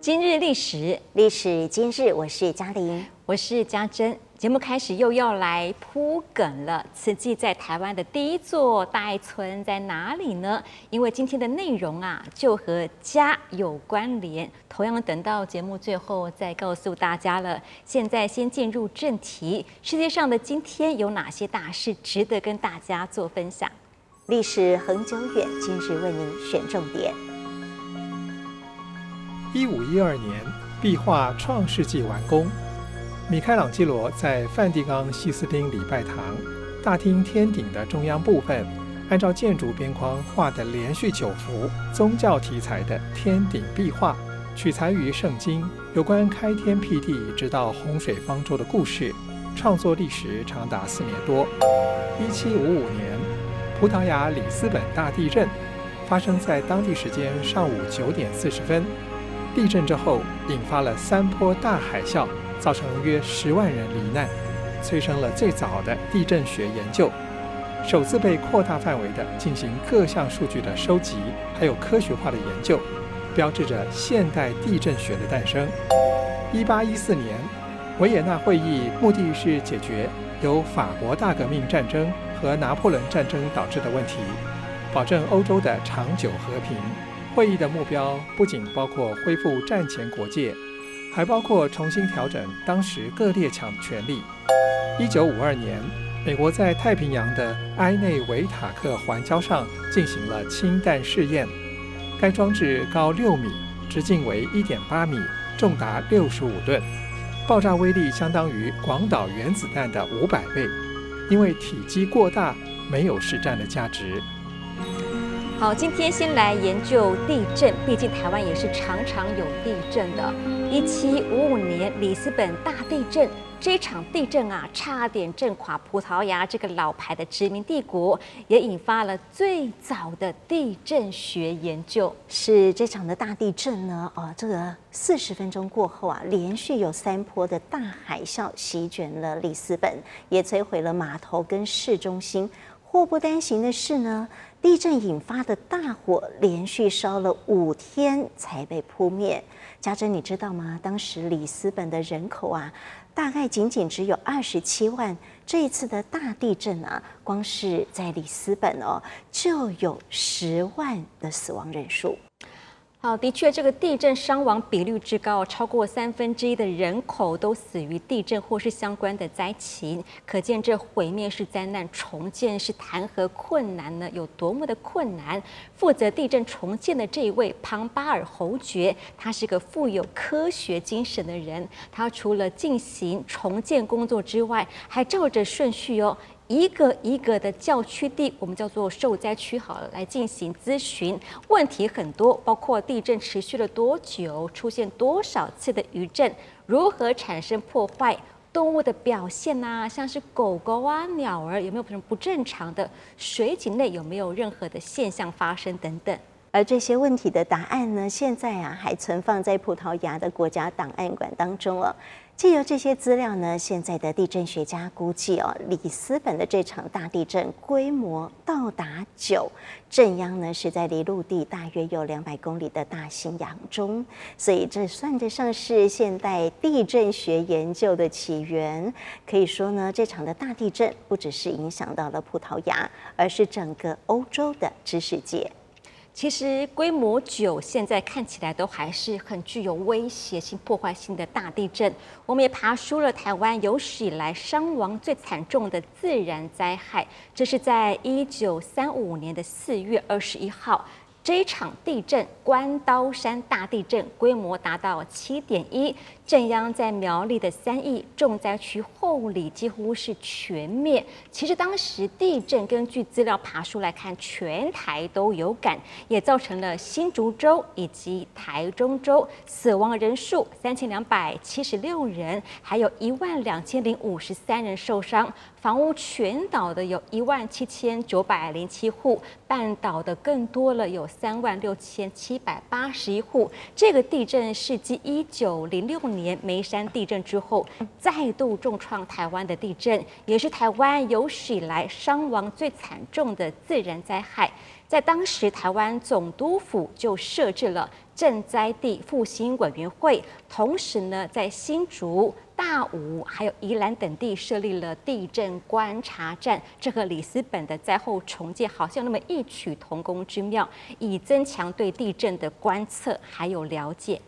今日历史，历史今日，我是嘉玲，我是嘉珍。节目开始又要来铺梗了。此季在台湾的第一座大爱村在哪里呢？因为今天的内容啊，就和家有关联。同样等到节目最后再告诉大家了。现在先进入正题，世界上的今天有哪些大事值得跟大家做分享？历史恒久远，今日为您选重点。一五一二年，壁画《创世纪》完工。米开朗基罗在梵蒂冈西斯丁礼拜堂大厅天顶的中央部分，按照建筑边框画的连续九幅宗教题材的天顶壁画，取材于圣经有关开天辟地直到洪水方舟的故事，创作历时长达四年多。一七五五年，葡萄牙里斯本大地震发生在当地时间上午九点四十分，地震之后引发了三波大海啸。造成约十万人罹难，催生了最早的地震学研究，首次被扩大范围地进行各项数据的收集，还有科学化的研究，标志着现代地震学的诞生。一八一四年，维也纳会议目的是解决由法国大革命战争和拿破仑战争导致的问题，保证欧洲的长久和平。会议的目标不仅包括恢复战前国界。还包括重新调整当时各列强的权力。一九五二年，美国在太平洋的埃内维塔克环礁上进行了氢弹试验。该装置高六米，直径为一点八米，重达六十五吨，爆炸威力相当于广岛原子弹的五百倍。因为体积过大，没有实战的价值。好，今天先来研究地震，毕竟台湾也是常常有地震的。一七五五年里斯本大地震，这场地震啊，差点震垮葡萄牙这个老牌的殖民帝国，也引发了最早的地震学研究。是这场的大地震呢，哦，这个四十分钟过后啊，连续有三波的大海啸席卷了里斯本，也摧毁了码头跟市中心。祸不单行的是呢，地震引发的大火连续烧了五天才被扑灭。家珍，你知道吗？当时里斯本的人口啊，大概仅仅只有二十七万。这一次的大地震啊，光是在里斯本哦，就有十万的死亡人数。好，的确，这个地震伤亡比率之高，超过三分之一的人口都死于地震或是相关的灾情，可见这毁灭式灾难重建是谈何困难呢？有多么的困难？负责地震重建的这一位庞巴尔侯爵，他是个富有科学精神的人，他除了进行重建工作之外，还照着顺序哦。一个一个的教区地，我们叫做受灾区好了，来进行咨询。问题很多，包括地震持续了多久，出现多少次的余震，如何产生破坏，动物的表现啊，像是狗狗啊、鸟儿有没有什么不正常的，水井内有没有任何的现象发生等等。而这些问题的答案呢，现在啊还存放在葡萄牙的国家档案馆当中哦。借由这些资料呢，现在的地震学家估计哦，里斯本的这场大地震规模到达九，震央呢是在离陆地大约有两百公里的大西洋中，所以这算得上是现代地震学研究的起源。可以说呢，这场的大地震不只是影响到了葡萄牙，而是整个欧洲的知识界。其实规模九现在看起来都还是很具有威胁性、破坏性的大地震。我们也爬梳了台湾有史以来伤亡最惨重的自然灾害，这是在一九三五年的四月二十一号。这一场地震，关刀山大地震，规模达到七点一，震央在苗栗的三义重灾区后里，几乎是全灭。其实当时地震，根据资料爬梳来看，全台都有感，也造成了新竹州以及台中州死亡人数三千两百七十六人，还有一万两千零五十三人受伤。房屋全倒的有一万七千九百零七户，半倒的更多了，有三万六千七百八十一户。这个地震是继一九零六年年梅山地震之后，再度重创台湾的地震，也是台湾有史以来伤亡最惨重的自然灾害。在当时，台湾总督府就设置了震灾地复兴委员会，同时呢，在新竹、大武还有宜兰等地设立了地震观察站。这和里斯本的灾后重建好像那么异曲同工之妙，以增强对地震的观测还有了解。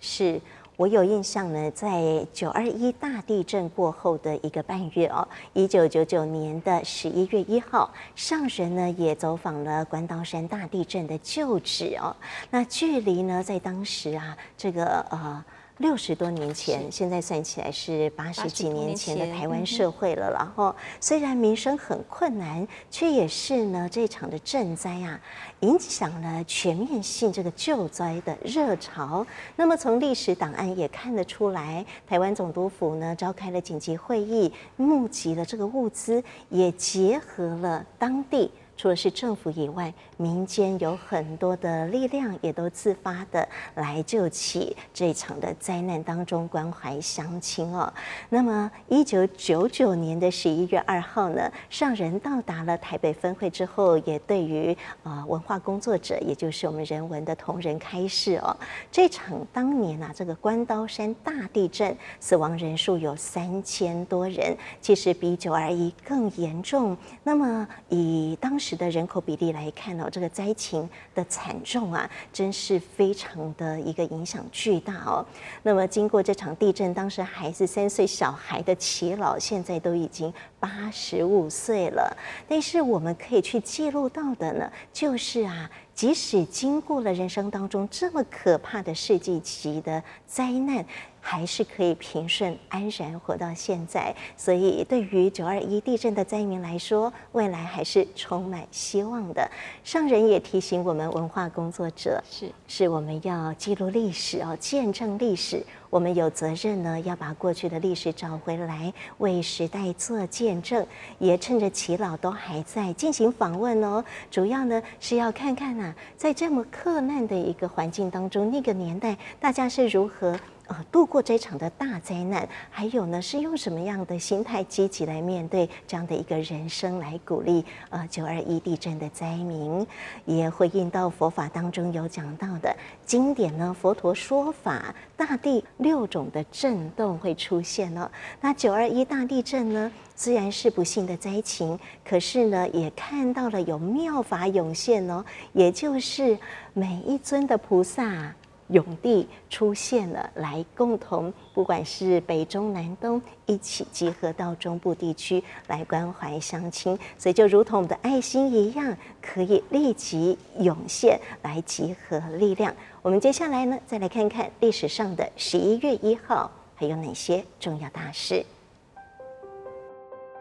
是。我有印象呢，在九二一大地震过后的一个半月哦，一九九九年的十一月一号，上神呢也走访了关刀山大地震的旧址哦。那距离呢，在当时啊，这个呃。六十多年前，现在算起来是八十几年前的台湾社会了。然后，虽然民生很困难，却也是呢这场的赈灾啊，影响了全面性这个救灾的热潮。那么，从历史档案也看得出来，台湾总督府呢召开了紧急会议，募集了这个物资，也结合了当地。除了是政府以外，民间有很多的力量也都自发的来救起这场的灾难当中关怀乡亲哦。那么，一九九九年的十一月二号呢，上人到达了台北分会之后，也对于啊文化工作者，也就是我们人文的同仁开示哦。这场当年啊，这个关刀山大地震死亡人数有三千多人，其实比九二一更严重。那么以当时时的人口比例来看哦，这个灾情的惨重啊，真是非常的一个影响巨大哦。那么经过这场地震，当时还是三岁小孩的齐老，现在都已经八十五岁了。但是我们可以去记录到的呢，就是啊，即使经过了人生当中这么可怕的世纪级的灾难。还是可以平顺安然活到现在，所以对于九二一地震的灾民来说，未来还是充满希望的。上人也提醒我们文化工作者，是是我们要记录历史哦，见证历史。我们有责任呢，要把过去的历史找回来，为时代做见证。也趁着齐老都还在进行访问哦，主要呢是要看看呐、在这么克难的一个环境当中，那个年代大家是如何。呃，度过这场的大灾难，还有呢，是用什么样的心态积极来面对这样的一个人生，来鼓励呃九二一地震的灾民，也回应到佛法当中有讲到的经典呢，佛陀说法，大地六种的震动会出现呢。那九二一大地震呢，虽然是不幸的灾情，可是呢，也看到了有妙法涌现哦，也就是每一尊的菩萨。涌地出现了，来共同，不管是北中南东，一起集合到中部地区来关怀乡亲，所以就如同我们的爱心一样，可以立即涌现来集合力量。我们接下来呢，再来看看历史上的十一月一号还有哪些重要大事。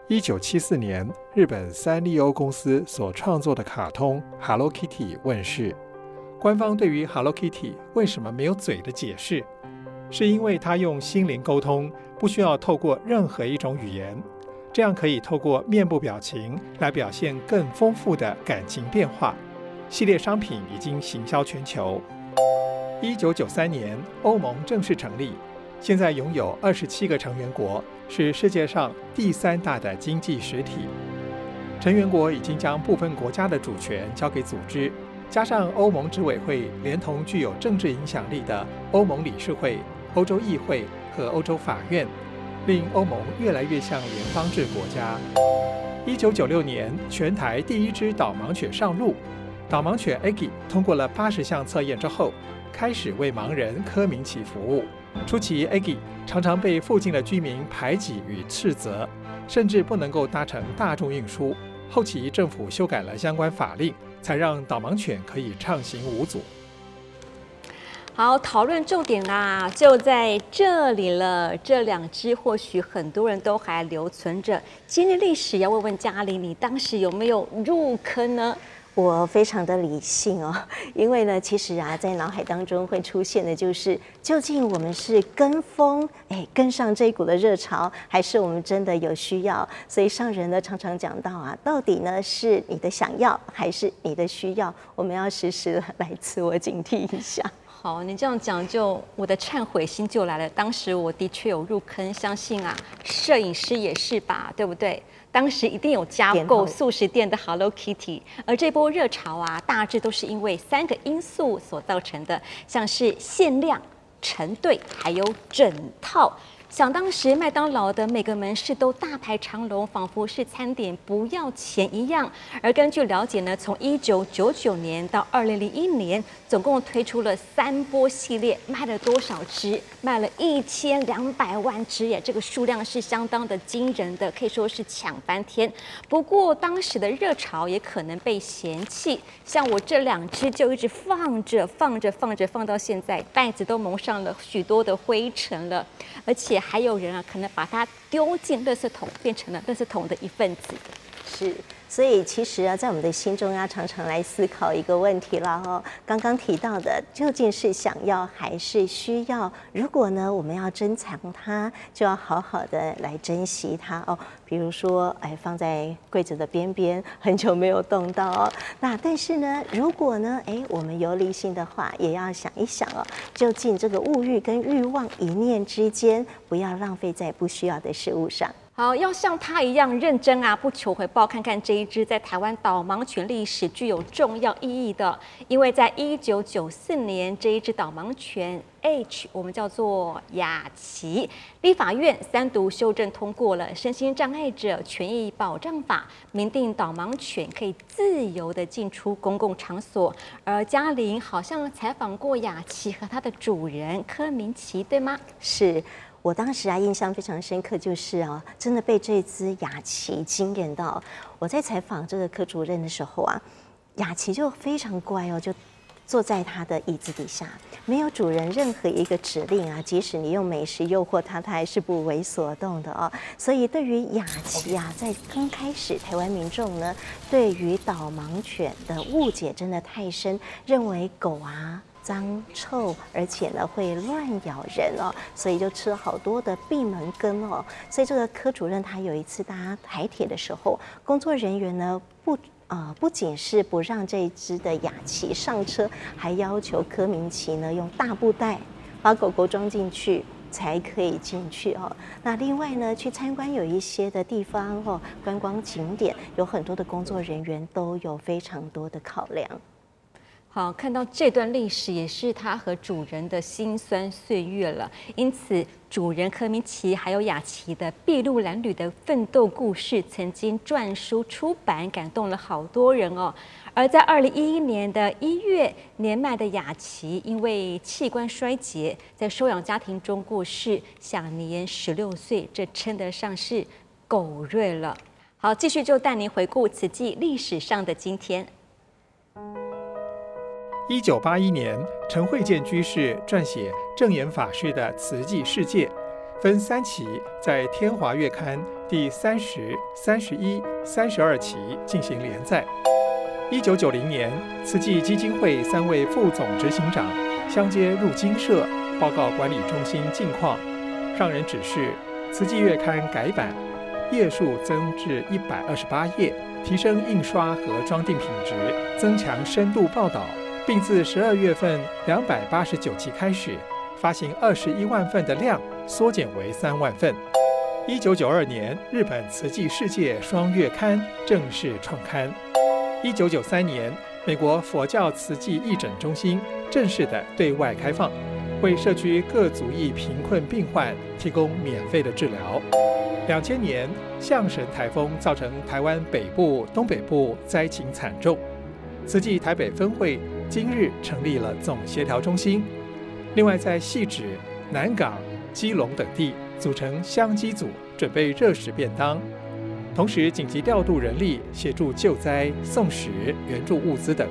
一九七四年，日本三丽鸥公司所创作的卡通 Hello Kitty 问世。官方对于 Hello Kitty 为什么没有嘴的解释，是因为它用心灵沟通，不需要透过任何一种语言，这样可以透过面部表情来表现更丰富的感情变化。系列商品已经行销全球。一九九三年，欧盟正式成立，现在拥有二十七个成员国，是世界上第三大的经济实体。成员国已经将部分国家的主权交给组织。加上欧盟执委会，连同具有政治影响力的欧盟理事会、欧洲议会和欧洲法院，令欧盟越来越像联邦制国家。一九九六年，全台第一只导盲犬上路，导盲犬 Aggie 通过了八十项测验之后，开始为盲人柯明启服务。初期，Aggie 常常被附近的居民排挤与斥责，甚至不能够搭乘大众运输。后期政府修改了相关法令。才让导盲犬可以畅行无阻。好，讨论重点啦，就在这里了。这两只或许很多人都还留存着今日历史，要问问嘉玲，你当时有没有入坑呢？我非常的理性哦，因为呢，其实啊，在脑海当中会出现的就是，究竟我们是跟风，哎，跟上这一股的热潮，还是我们真的有需要？所以上人呢常常讲到啊，到底呢是你的想要，还是你的需要？我们要时时来 自我警惕一下。好，你这样讲就我的忏悔心就来了。当时我的确有入坑，相信啊，摄影师也是吧，对不对？当时一定有加购速食店的 Hello Kitty，而这波热潮啊，大致都是因为三个因素所造成的，像是限量、成对，还有整套。想当时麦当劳的每个门市都大排长龙，仿佛是餐点不要钱一样。而根据了解呢，从一九九九年到二零零一年，总共推出了三波系列，卖了多少只？卖了一千两百万只耶！这个数量是相当的惊人的，可以说是抢翻天。不过当时的热潮也可能被嫌弃，像我这两只就一直放着放着放着放到现在，袋子都蒙上了许多的灰尘了，而且还有人啊，可能把它丢进垃圾桶，变成了垃圾桶的一份子。是，所以其实啊，在我们的心中要常常来思考一个问题了哦。刚刚提到的，究竟是想要还是需要？如果呢，我们要珍藏它，就要好好的来珍惜它哦。比如说，哎，放在柜子的边边，很久没有动到哦。那但是呢，如果呢，哎，我们有理性的话，也要想一想哦，究竟这个物欲跟欲望一念之间，不要浪费在不需要的事物上。好，要像他一样认真啊，不求回报。看看这一只在台湾导盲犬历史具有重要意义的，因为在一九九四年，这一只导盲犬 H，我们叫做雅琪，立法院三读修正通过了《身心障碍者权益保障法》，明定导盲犬可以自由地进出公共场所。而嘉玲好像采访过雅琪和它的主人柯明奇，对吗？是。我当时啊，印象非常深刻，就是啊，真的被这只雅琪惊艳到。我在采访这个柯主任的时候啊，雅琪就非常乖哦，就坐在他的椅子底下，没有主人任何一个指令啊，即使你用美食诱惑他，他还是不为所动的哦。所以对于雅琪啊，在刚开始，台湾民众呢，对于导盲犬的误解真的太深，认为狗啊。脏臭，而且呢会乱咬人哦，所以就吃了好多的闭门羹哦。所以这个柯主任他有一次搭台铁的时候，工作人员呢不啊、呃、不仅是不让这只的雅琪上车，还要求柯明奇呢用大布袋把狗狗装进去才可以进去哦。那另外呢去参观有一些的地方哦，观光景点有很多的工作人员都有非常多的考量。好，看到这段历史也是他和主人的辛酸岁月了。因此，主人柯明奇还有雅琪的筚路蓝缕的奋斗故事，曾经撰书出版，感动了好多人哦。而在二零一一年的一月，年迈的雅琪因为器官衰竭，在收养家庭中过世，享年十六岁，这称得上是狗瑞了。好，继续就带您回顾此季历史上的今天。一九八一年，陈慧建居士撰写证严法师的《慈济世界》，分三期在天华月刊第三十、三十一、三十二期进行连载。一九九零年，慈济基金会三位副总执行长相接入金社报告管理中心近况，上人指示慈济月刊改版，页数增至一百二十八页，提升印刷和装订品质，增强深度报道。并自十二月份两百八十九期开始发行二十一万份的量，缩减为三万份。一九九二年，日本慈济世界双月刊正式创刊。一九九三年，美国佛教慈济义诊中心正式的对外开放，为社区各族裔贫困病患提供免费的治疗。两千年，象神台风造成台湾北部、东北部灾情惨重，慈济台北分会。今日成立了总协调中心，另外在汐止、南港、基隆等地组成香积组，准备热食便当，同时紧急调度人力协助救灾、送食、援助物资等。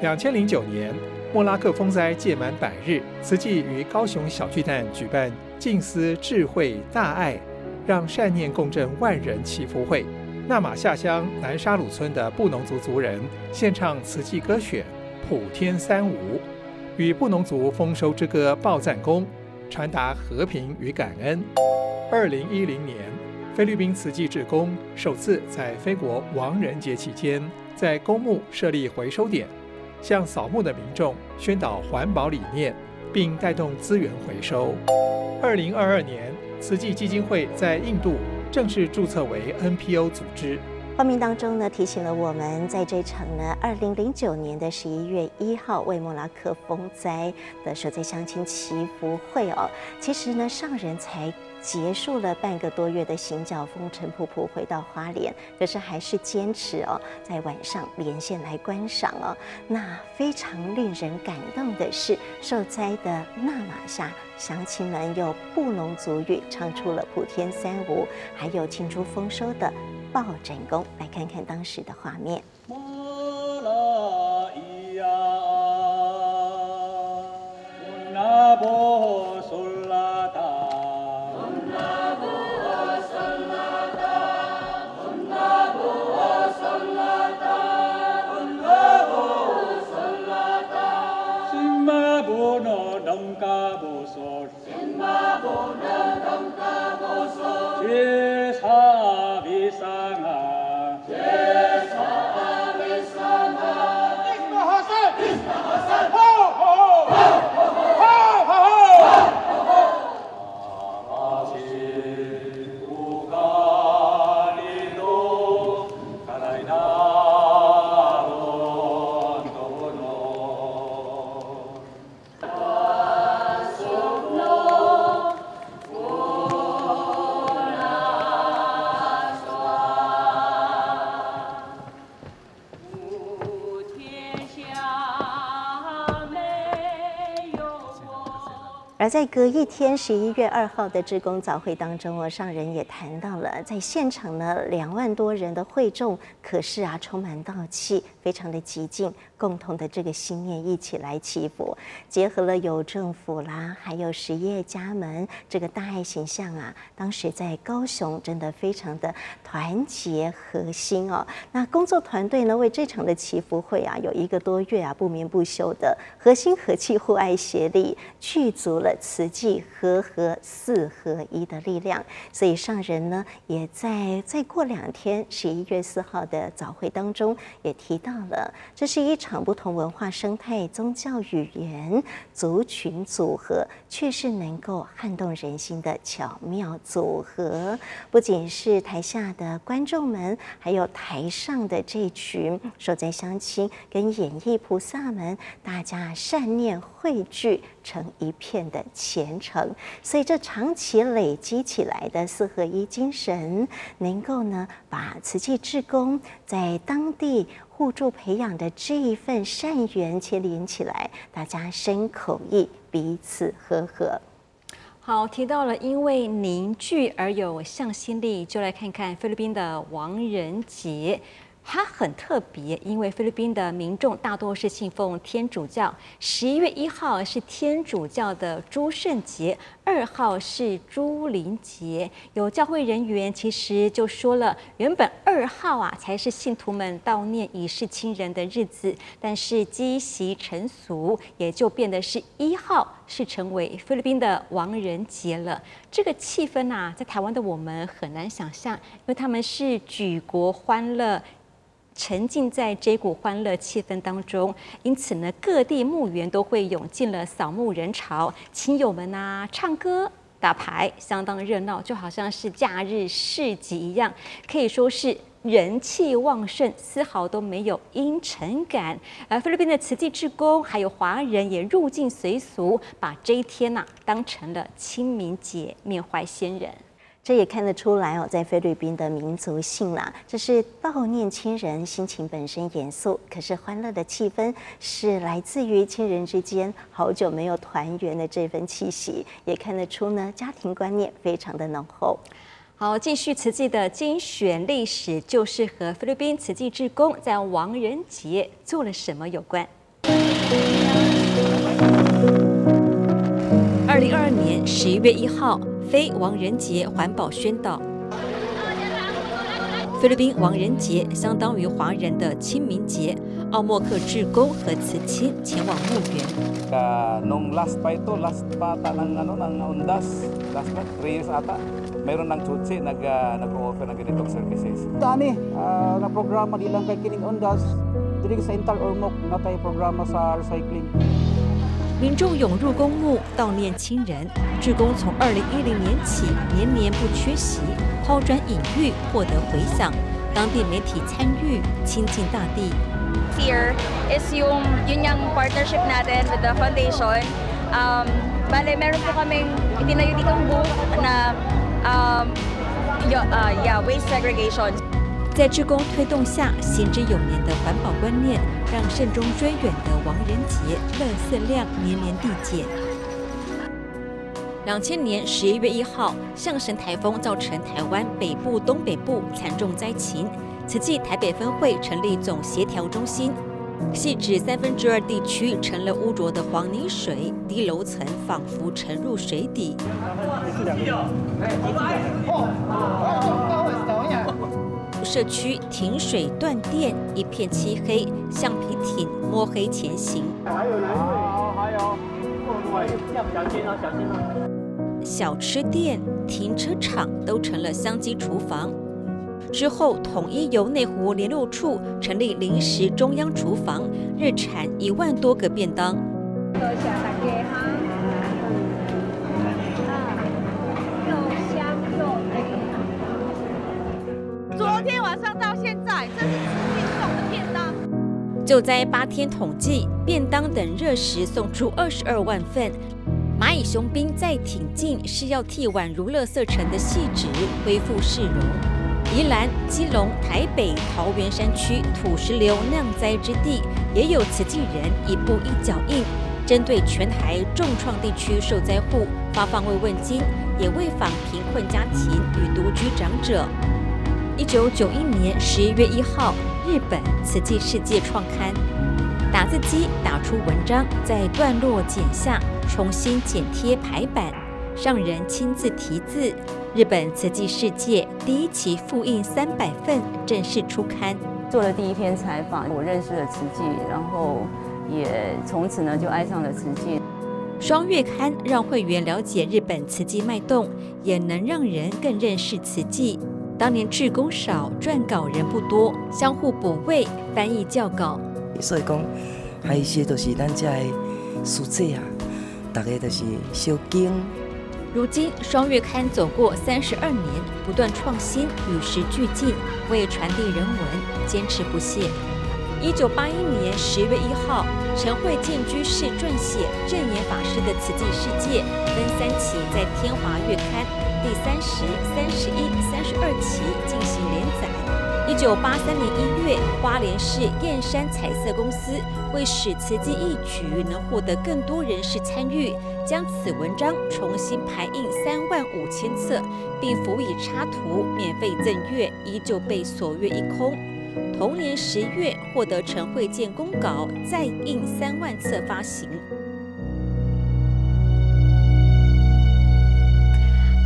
两千零九年，莫拉克风灾届满百日，慈济于高雄小巨蛋举办静思智慧大爱，让善念共振万人祈福会。那玛夏乡南沙鲁村的布农族族人献唱慈济歌选《普天三无》，与布农族丰收之歌报赞功，传达和平与感恩。二零一零年，菲律宾慈济志工首次在非国亡人节期间，在公墓设立回收点，向扫墓的民众宣导环保理念，并带动资源回收。二零二二年，慈济基金会在印度正式注册为 NPO 组织。画面当中呢，提醒了我们，在这场呢，二零零九年的十一月一号为莫拉克风灾的受灾乡亲祈福会哦，其实呢，上人才。结束了半个多月的行脚，风尘仆仆回到花莲，可是还是坚持哦，在晚上连线来观赏哦。那非常令人感动的是，受灾的那玛夏乡亲们用布农族语唱出了普天三无，还有庆祝丰收的抱枕功。来看看当时的画面。而在隔一天，十一月二号的志工早会当中，我上人也谈到了，在现场呢，两万多人的会众，可是啊，充满道气，非常的激进，共同的这个心念一起来祈福，结合了有政府啦，还有实业家们这个大爱形象啊，当时在高雄真的非常的团结核心哦。那工作团队呢，为这场的祈福会啊，有一个多月啊，不眠不休的合心和气、互爱协力，具足了。慈济和合四合一的力量，所以上人呢也在再过两天，十一月四号的早会当中也提到了，这是一场不同文化、生态、宗教、语言、族群组合，却是能够撼动人心的巧妙组合。不仅是台下的观众们，还有台上的这群受灾乡亲跟演艺菩萨们，大家善念汇聚。成一片的虔诚，所以这长期累积起来的四合一精神，能够呢把慈济志工在当地互助培养的这一份善缘牵连起来，大家深口意，彼此和合。好，提到了因为凝聚而有向心力，就来看看菲律宾的王仁杰。它很特别，因为菲律宾的民众大多是信奉天主教。十一月一号是天主教的诸圣节，二号是诸灵节。有教会人员其实就说了，原本二号啊才是信徒们悼念已逝亲人的日子，但是积习成俗，也就变得是一号是成为菲律宾的亡人节了。这个气氛呐、在台湾的我们很难想象，因为他们是举国欢乐。沉浸在这股欢乐气氛当中，因此呢，各地墓园都会涌进了扫墓人潮，亲友们啊，唱歌打牌，相当热闹，就好像是假日市集一样，可以说是人气旺盛，丝毫都没有阴沉感。而菲律宾的慈济志工还有华人也入境随俗，把这一天呐、当成了清明节，缅怀先人。这也看得出来哦，在菲律宾的民族性啦，这是悼念亲人，心情本身严肃，可是欢乐的气氛是来自于亲人之间好久没有团圆的这份气息，也看得出呢，家庭观念非常的浓厚。好，继续慈济的精选历史，就是和菲律宾慈济志工在亡人节做了什么有关。二零二二年十一月一号。非王人节环保宣导，菲律宾王人节相当于华人的清明节，奥莫克志工和慈亲前往墓园。民众涌入公墓悼念亲人，志工从二零一零年起年年不缺席，抛砖引玉获得回响。当地媒体参与亲近大地。Here is yung yun yung partnership natin with the foundation. Um, bale meron po kami itinayo ditong booth na um, yeah, waste segregation. 在志工推动下，行之有年的环保观念，让慎终追远的亡人节垃圾量年年递减。两千年十一月一号，象神台风造成台湾北部、东北部惨重灾情，此际台北分会成立总协调中心，汐止三分之二地区成了污浊的黄泥水，低楼层仿佛沉入水底。社区停水断电，一片漆黑，橡皮艇摸黑前行。还有呢，还有，小心啊，小心啊！小吃店、停车场都成了香积厨房。之后，统一由内湖联络处成立临时中央厨房，日产一万多个便当。天晚上到现在，这是运送的便当。就在八天统计，便当等热食送出二十二万份。蚂蚁雄兵再挺进，是要替宛如垃圾城的汐止恢复市容。宜兰、基隆、台北、桃园山区土石流酿灾之地，也有慈济人一步一脚印，针对全台重创地区受灾户发放慰问金，也为访贫困家庭与独居长者。一九九一年十一月一号，日本瓷器世界创刊，打字机打出文章，在段落剪下，重新剪贴排版，上人亲自题字。日本瓷器世界第一期复印三百份，正式出刊。做了第一篇采访，我认识了瓷器，然后也从此呢就爱上了瓷器。双月刊让会员了解日本瓷器脉动，也能让人更认识瓷器。当年志工少，撰稿人不多，相互补位，翻译校稿。所以讲，还有一些都是咱家的书册啊，大概都是小经。如今双月刊走过三十二年，不断创新，与时俱进，为传递人文坚持不懈。一九八一年十月一号，陈慧建居士撰写证言法师的《慈济世界》，分三期在天华月刊。第三十、三十一、三十二期进行连载。一九八三年一月，花莲市燕山彩色公司为使慈济义举能获得更多人士参与，将此文章重新排印三万五千册，并辅以插图，免费赠阅，依旧被所阅一空。同年十月，获得陈慧建公稿，再印三万册发行。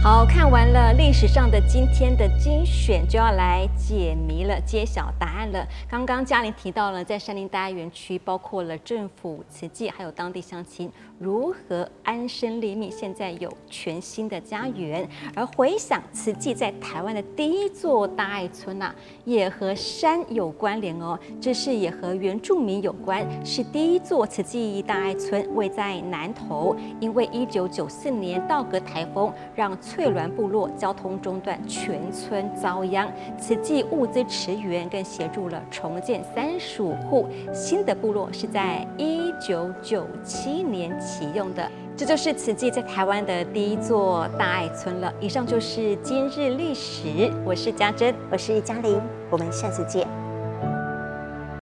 好，看完了历史上的今天的精选，就要来解谜了，揭晓答案了。刚刚嘉玲提到了，在山林大爱园区，包括了政府、慈济，还有当地乡亲。如何安身立命？现在有全新的家园，而回想慈济在台湾的第一座大爱村呐、啊，也和山有关联哦。这是也和原住民有关，是第一座慈济大爱村，位在南投。因为一九九四年道格台风让翠峦部落交通中断，全村遭殃，慈济物资驰援，更协助了重建三十五户新的部落，是在一九九七年启用的，这就是慈济在台湾的第一座大爱村了。以上就是今日历史，我是家珍，我是嘉玲，我们下次见。